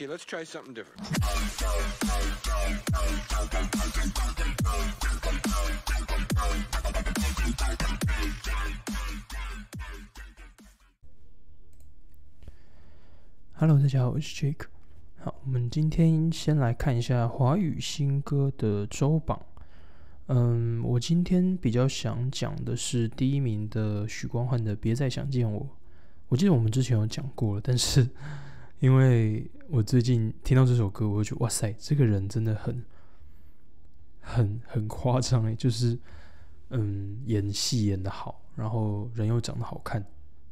Okay, let's try something different. Hello，大家好，我是 Jake。好，我们今天先来看一下华语新歌的周榜。嗯，我今天比较想讲的是第一名的许光汉的《别再想见我》。我记得我们之前有讲过了，但是因为我最近听到这首歌，我就觉得哇塞，这个人真的很、很、很夸张诶，就是嗯，演戏演的好，然后人又长得好看，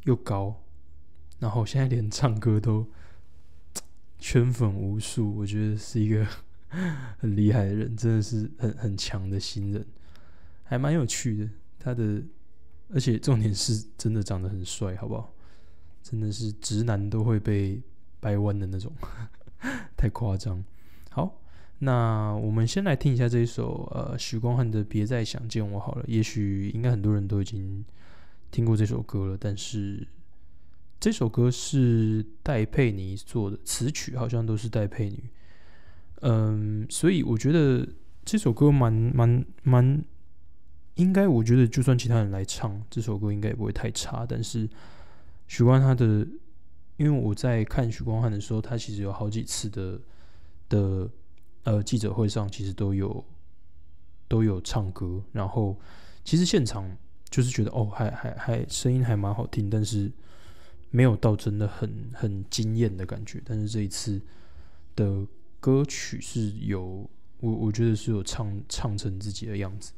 又高，然后现在连唱歌都圈粉无数，我觉得是一个 很厉害的人，真的是很很强的新人，还蛮有趣的。他的，而且重点是真的长得很帅，好不好？真的是直男都会被掰弯的那种，太夸张。好，那我们先来听一下这一首呃许光汉的《别再想见我》好了。也许应该很多人都已经听过这首歌了，但是这首歌是戴佩妮做的，词曲好像都是戴佩妮。嗯，所以我觉得这首歌蛮蛮蛮，应该我觉得就算其他人来唱这首歌，应该也不会太差，但是。许光他的，因为我在看许光汉的时候，他其实有好几次的的呃记者会上，其实都有都有唱歌，然后其实现场就是觉得哦，还还还声音还蛮好听，但是没有到真的很很惊艳的感觉。但是这一次的歌曲是有我我觉得是有唱唱成自己的样子。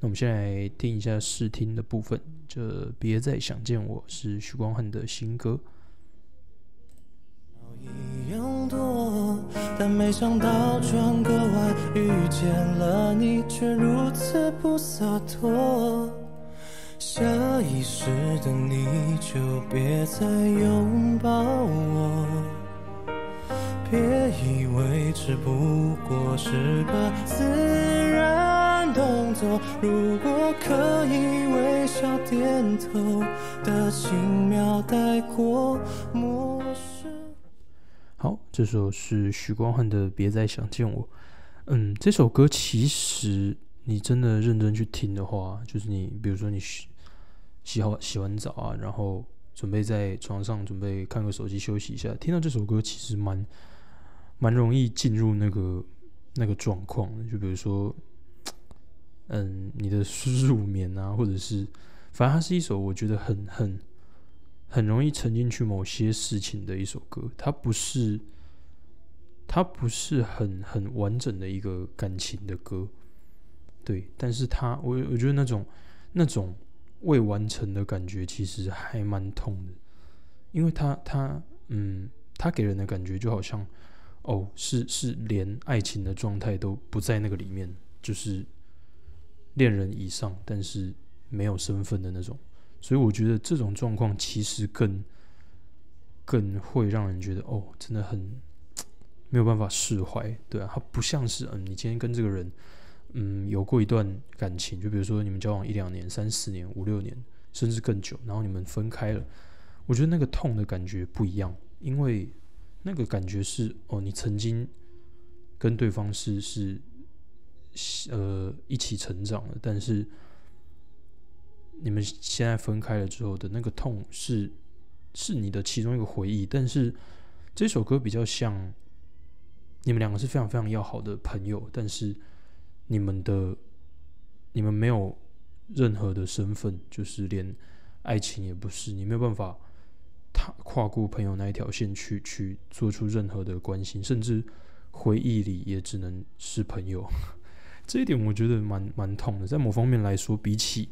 那我们先来听一下试听的部分。这别再想见我是许光汉的新歌。但没想到转个弯遇见了你，却如此不洒脱。下意识的你就别再拥抱我，别以为只不过是个自然动作。如果可以微笑点头的轻描带过，陌生。好，这首是许光汉的《别再想见我》。嗯，这首歌其实你真的认真去听的话，就是你比如说你洗洗好洗完澡啊，然后准备在床上准备看个手机休息一下，听到这首歌其实蛮蛮容易进入那个那个状况的。就比如说，嗯，你的入眠啊，或者是反正它是一首我觉得很很。很容易沉进去某些事情的一首歌，它不是，它不是很很完整的一个感情的歌，对，但是它我我觉得那种那种未完成的感觉其实还蛮痛的，因为它它嗯，它给人的感觉就好像哦，是是连爱情的状态都不在那个里面，就是恋人以上，但是没有身份的那种。所以我觉得这种状况其实更更会让人觉得哦，真的很没有办法释怀，对啊，它不像是嗯，你今天跟这个人嗯有过一段感情，就比如说你们交往一两年、三四年、五六年，甚至更久，然后你们分开了，我觉得那个痛的感觉不一样，因为那个感觉是哦，你曾经跟对方是是呃一起成长的，但是。你们现在分开了之后的那个痛是是你的其中一个回忆，但是这首歌比较像你们两个是非常非常要好的朋友，但是你们的你们没有任何的身份，就是连爱情也不是，你没有办法踏跨过朋友那一条线去去做出任何的关心，甚至回忆里也只能是朋友。这一点我觉得蛮蛮痛的，在某方面来说，比起。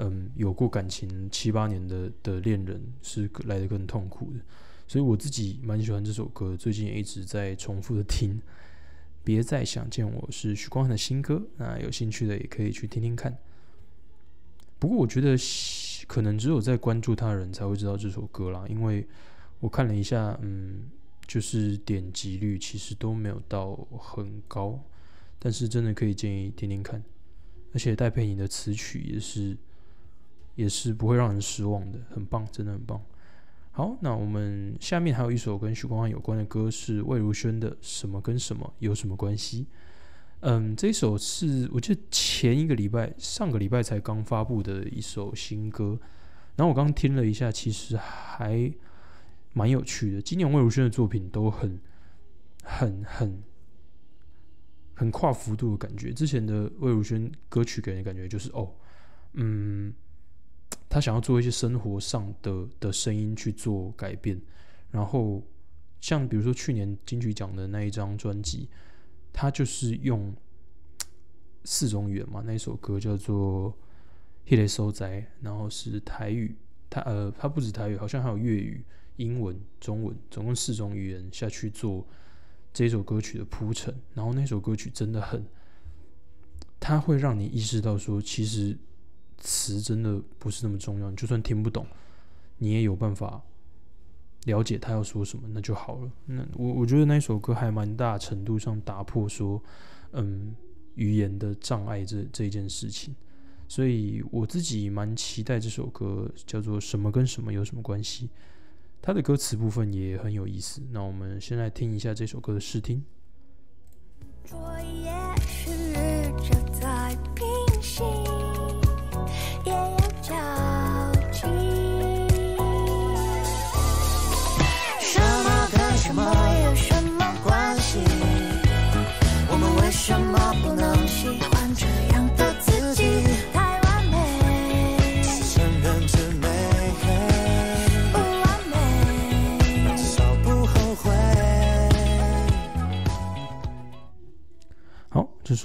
嗯，有过感情七八年的的恋人是来的更痛苦的，所以我自己蛮喜欢这首歌，最近也一直在重复的听。别再想见我是许光汉的新歌，那有兴趣的也可以去听听看。不过我觉得可能只有在关注他的人才会知道这首歌啦，因为我看了一下，嗯，就是点击率其实都没有到很高，但是真的可以建议听听看，而且戴佩妮的词曲也是。也是不会让人失望的，很棒，真的很棒。好，那我们下面还有一首跟许光汉有关的歌，是魏如萱的《什么跟什么有什么关系》。嗯，这首是我记得前一个礼拜、上个礼拜才刚发布的一首新歌。然后我刚听了一下，其实还蛮有趣的。今年魏如萱的作品都很、很、很、很跨幅度的感觉。之前的魏如萱歌曲给人感觉就是哦，嗯。他想要做一些生活上的的声音去做改变，然后像比如说去年金曲奖的那一张专辑，他就是用四种语言嘛，那一首歌叫做《h e l 收宅》，然后是台语，他呃他不止台语，好像还有粤语、英文、中文，总共四种语言下去做这首歌曲的铺陈，然后那首歌曲真的很，它会让你意识到说其实。词真的不是那么重要，你就算听不懂，你也有办法了解他要说什么，那就好了。那我我觉得那首歌还蛮大程度上打破说，嗯，语言的障碍这这件事情，所以我自己蛮期待这首歌叫做什么跟什么有什么关系。它的歌词部分也很有意思。那我们先来听一下这首歌的试听。这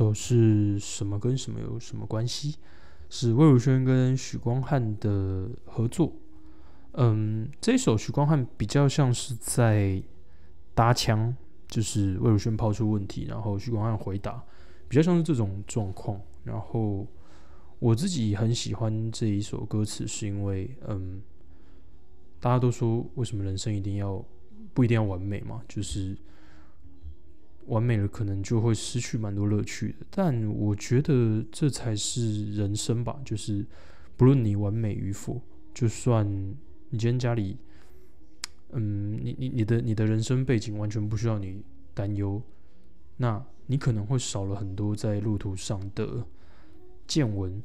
首是什么跟什么有什么关系？是魏如萱跟许光汉的合作。嗯，这一首许光汉比较像是在搭腔，就是魏如萱抛出问题，然后许光汉回答，比较像是这种状况。然后我自己很喜欢这一首歌词，是因为嗯，大家都说为什么人生一定要不一定要完美嘛？就是。完美了，可能就会失去蛮多乐趣的。但我觉得这才是人生吧，就是不论你完美与否，就算你今天家里，嗯，你你你的你的人生背景完全不需要你担忧，那你可能会少了很多在路途上的见闻，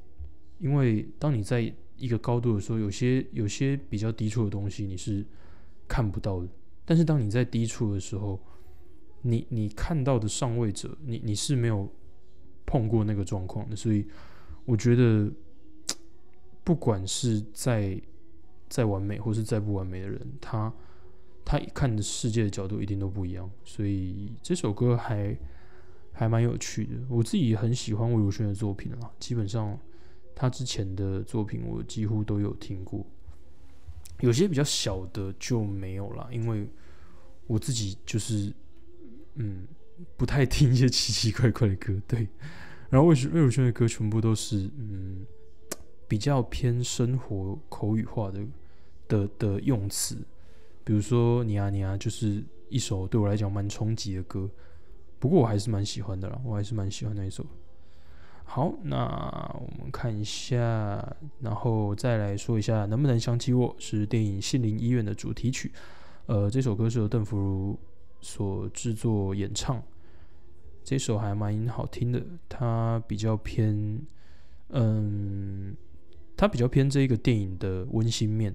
因为当你在一个高度的时候，有些有些比较低处的东西你是看不到的，但是当你在低处的时候。你你看到的上位者，你你是没有碰过那个状况的，所以我觉得，不管是再再完美或是再不完美的人，他他看的世界的角度一定都不一样。所以这首歌还还蛮有趣的，我自己很喜欢魏如萱的作品啊，基本上他之前的作品我几乎都有听过，有些比较小的就没有了，因为我自己就是。嗯，不太听一些奇奇怪怪的歌，对。然后魏魏如萱的歌全部都是嗯，比较偏生活口语化的的的用词，比如说你啊你啊，就是一首对我来讲蛮冲击的歌。不过我还是蛮喜欢的啦，我还是蛮喜欢那一首。好，那我们看一下，然后再来说一下，能不能想起我是电影《心灵医院》的主题曲。呃，这首歌是由邓福如。所制作演唱这首还蛮好听的，它比较偏，嗯，它比较偏这一个电影的温馨面，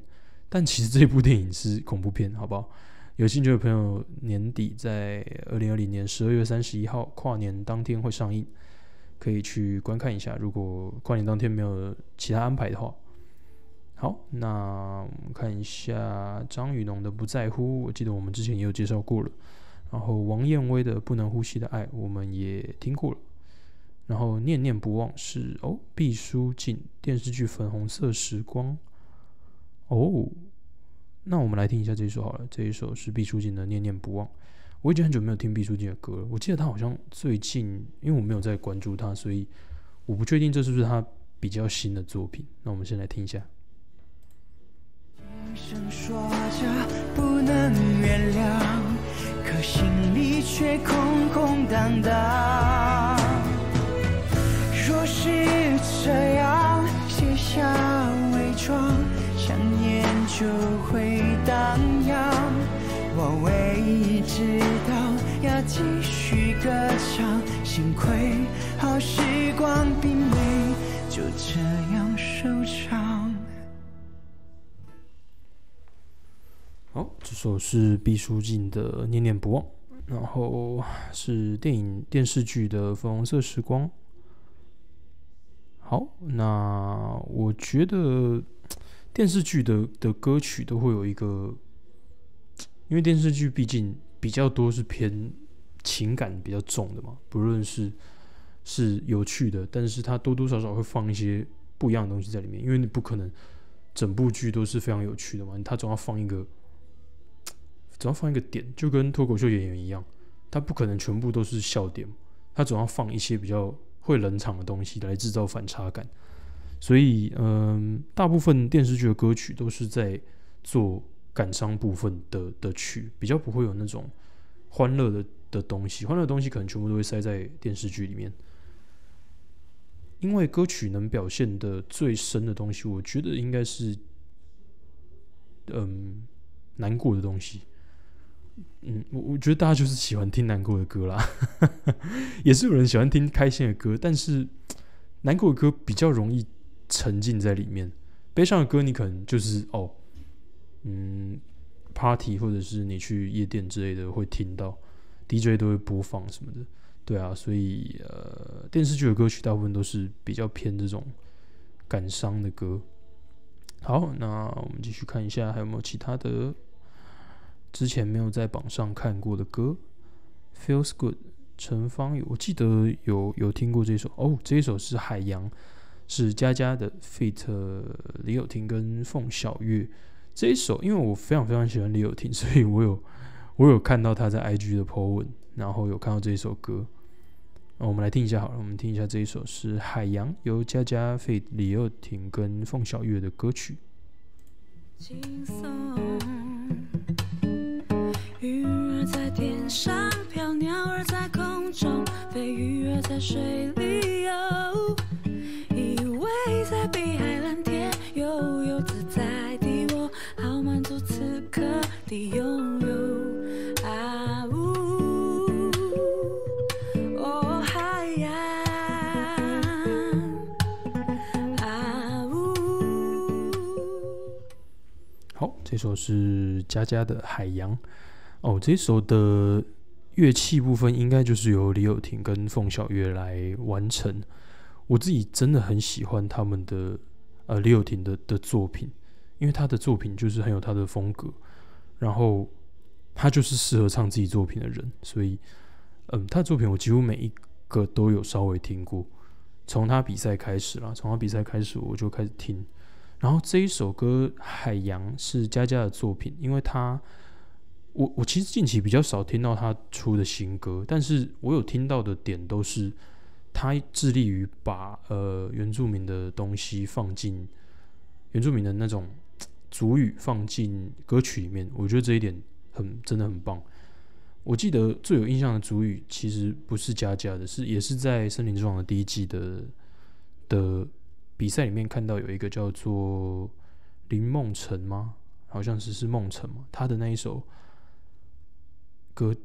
但其实这部电影是恐怖片，好不好？有兴趣的朋友，年底在二零二零年十二月三十一号跨年当天会上映，可以去观看一下。如果跨年当天没有其他安排的话，好，那我们看一下张雨农的《不在乎》，我记得我们之前也有介绍过了。然后王燕威的《不能呼吸的爱》我们也听过了，然后念念不忘是哦毕书尽电视剧《粉红色时光》哦，那我们来听一下这一首好了，这一首是毕书尽的《念念不忘》。我已经很久没有听毕书尽的歌了，我记得他好像最近，因为我没有在关注他，所以我不确定这是不是他比较新的作品。那我们先来听一下。说着不能原谅。可心里却空空荡荡。若是这样，卸下伪装，想念就就会荡漾。我唯一知道要继续歌唱，幸亏好时光首是毕书尽的《念念不忘》，然后是电影电视剧的《粉红色时光》。好，那我觉得电视剧的的歌曲都会有一个，因为电视剧毕竟比较多是偏情感比较重的嘛，不论是是有趣的，但是它多多少少会放一些不一样的东西在里面，因为你不可能整部剧都是非常有趣的嘛，它总要放一个。总要放一个点，就跟脱口秀演员一样，他不可能全部都是笑点，他总要放一些比较会冷场的东西来制造反差感。所以，嗯，大部分电视剧的歌曲都是在做感伤部分的的曲，比较不会有那种欢乐的的东西。欢乐的东西可能全部都会塞在电视剧里面，因为歌曲能表现的最深的东西，我觉得应该是，嗯，难过的东西。嗯，我我觉得大家就是喜欢听难过的歌啦，也是有人喜欢听开心的歌，但是难过的歌比较容易沉浸在里面，悲伤的歌你可能就是哦，嗯，party 或者是你去夜店之类的会听到，DJ 都会播放什么的，对啊，所以呃，电视剧的歌曲大部分都是比较偏这种感伤的歌。好，那我们继续看一下还有没有其他的。之前没有在榜上看过的歌，Feels Good，陈芳宇，我记得有有听过这首。哦，这一首是海洋，是佳佳的 feat 李友廷跟凤小岳这一首，因为我非常非常喜欢李友廷，所以我有 我有看到他在 IG 的 po 文，然后有看到这一首歌，我们来听一下好了，我们听一下这一首是海洋，由佳佳 feat 李友廷跟凤小岳的歌曲。鱼儿在天上飘，鸟儿在空中飞，鱼儿在水里游，依偎在碧海蓝天，悠悠自在的我，好满足此刻的拥有。啊呜，哦海洋，啊呜。好，这首是佳佳的《海洋》。哦，这首的乐器部分应该就是由李友廷跟凤小岳来完成。我自己真的很喜欢他们的呃李友廷的的作品，因为他的作品就是很有他的风格，然后他就是适合唱自己作品的人，所以嗯，他的作品我几乎每一个都有稍微听过。从他比赛开始啦，从他比赛开始我就开始听。然后这一首歌《海洋》是佳佳的作品，因为他。我我其实近期比较少听到他出的新歌，但是我有听到的点都是他致力于把呃原住民的东西放进原住民的那种族语放进歌曲里面，我觉得这一点很真的很棒。我记得最有印象的族语其实不是佳佳的，是也是在《森林之王》的第一季的的比赛里面看到有一个叫做林梦辰吗？好像是是梦辰嘛，他的那一首。歌，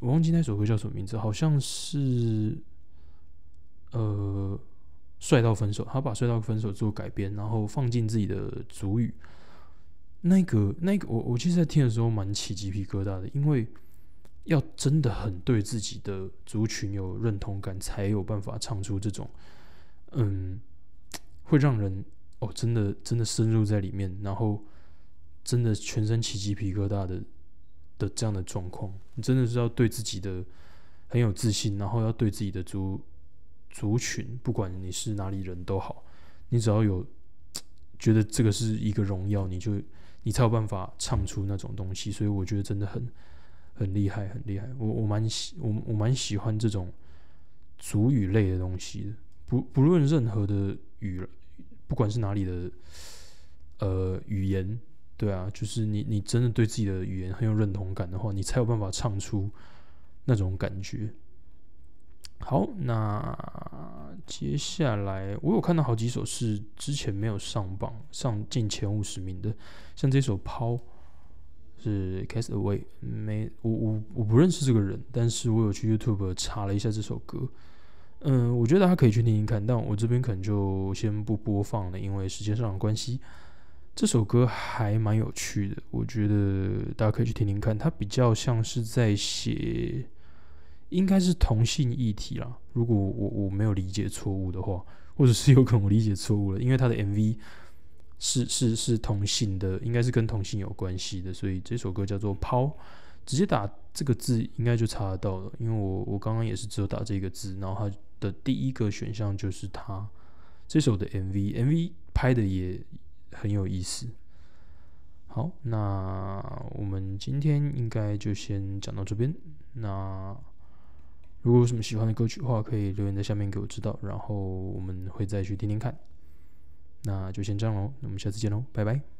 我忘记那首歌叫什么名字，好像是呃，帅到分手。他把帅到分手做改编，然后放进自己的主语。那个那个，我我其实，在听的时候蛮起鸡皮疙瘩的，因为要真的很对自己的族群有认同感，才有办法唱出这种嗯，会让人哦，真的真的深入在里面，然后真的全身起鸡皮疙瘩的。的这样的状况，你真的是要对自己的很有自信，然后要对自己的族族群，不管你是哪里人都好，你只要有觉得这个是一个荣耀，你就你才有办法唱出那种东西。所以我觉得真的很很厉害，很厉害。我我蛮喜我我蛮喜欢这种族语类的东西的，不不论任何的语，不管是哪里的呃语言。对啊，就是你，你真的对自己的语言很有认同感的话，你才有办法唱出那种感觉。好，那接下来我有看到好几首是之前没有上榜、上进前五十名的，像这首《抛》是 Cast Away，没我我我不认识这个人，但是我有去 YouTube 查了一下这首歌。嗯，我觉得大家可以去听听看，但我这边可能就先不播放了，因为时间上的关系。这首歌还蛮有趣的，我觉得大家可以去听听看。它比较像是在写，应该是同性议题啦。如果我我没有理解错误的话，或者是有可能我理解错误了，因为它的 MV 是是是同性的，应该是跟同性有关系的，所以这首歌叫做《抛》，直接打这个字应该就查得到了。因为我我刚刚也是只有打这个字，然后它的第一个选项就是它这首的 MV，MV 拍的也。很有意思。好，那我们今天应该就先讲到这边。那如果有什么喜欢的歌曲的话，可以留言在下面给我知道，然后我们会再去听听看。那就先这样喽，那我们下次见喽，拜拜。